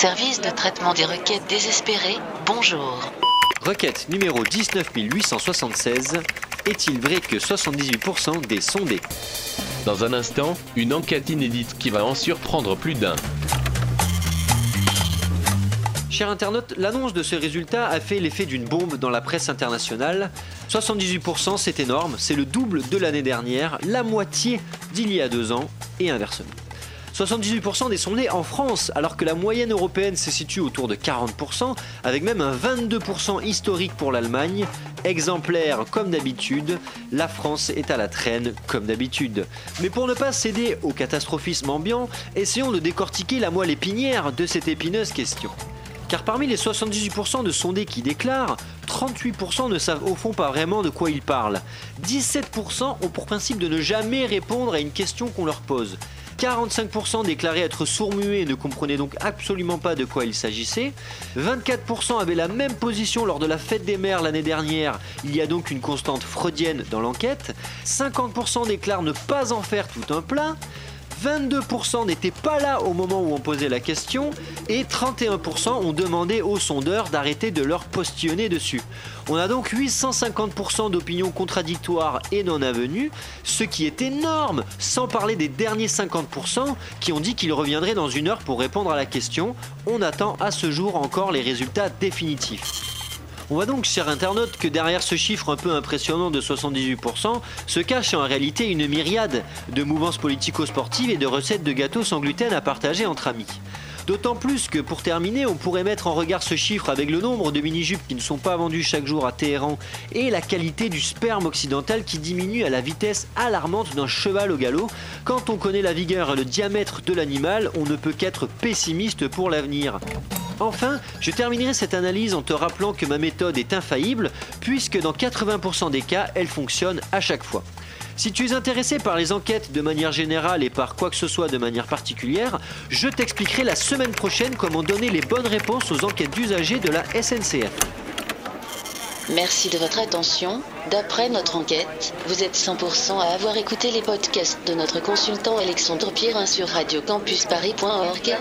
Service de traitement des requêtes désespérées, bonjour. Requête numéro 19876. Est-il vrai que 78% des sondés Dans un instant, une enquête inédite qui va en surprendre plus d'un. Chers internautes, l'annonce de ce résultat a fait l'effet d'une bombe dans la presse internationale. 78% c'est énorme, c'est le double de l'année dernière, la moitié d'il y a deux ans et inversement. 78% des sondés en France, alors que la moyenne européenne se situe autour de 40%, avec même un 22% historique pour l'Allemagne. Exemplaire comme d'habitude, la France est à la traîne comme d'habitude. Mais pour ne pas céder au catastrophisme ambiant, essayons de décortiquer la moelle épinière de cette épineuse question. Car parmi les 78% de sondés qui déclarent, 38% ne savent au fond pas vraiment de quoi ils parlent. 17% ont pour principe de ne jamais répondre à une question qu'on leur pose. 45% déclaraient être sourds-muets et ne comprenaient donc absolument pas de quoi il s'agissait. 24% avaient la même position lors de la fête des mères l'année dernière. Il y a donc une constante freudienne dans l'enquête. 50% déclarent ne pas en faire tout un plat. 22% n'étaient pas là au moment où on posait la question et 31% ont demandé aux sondeurs d'arrêter de leur postillonner dessus. On a donc 850% d'opinions contradictoires et non avenues, ce qui est énorme, sans parler des derniers 50% qui ont dit qu'ils reviendraient dans une heure pour répondre à la question. On attend à ce jour encore les résultats définitifs. On voit donc, chers internautes, que derrière ce chiffre un peu impressionnant de 78% se cache en réalité une myriade de mouvances politico-sportives et de recettes de gâteaux sans gluten à partager entre amis. D'autant plus que pour terminer, on pourrait mettre en regard ce chiffre avec le nombre de mini-jupes qui ne sont pas vendues chaque jour à Téhéran et la qualité du sperme occidental qui diminue à la vitesse alarmante d'un cheval au galop. Quand on connaît la vigueur et le diamètre de l'animal, on ne peut qu'être pessimiste pour l'avenir. Enfin, je terminerai cette analyse en te rappelant que ma méthode est infaillible, puisque dans 80% des cas, elle fonctionne à chaque fois. Si tu es intéressé par les enquêtes de manière générale et par quoi que ce soit de manière particulière, je t'expliquerai la semaine prochaine comment donner les bonnes réponses aux enquêtes d'usagers de la SNCF. Merci de votre attention. D'après notre enquête, vous êtes 100% à avoir écouté les podcasts de notre consultant Alexandre Pierrin sur radiocampusparis.org.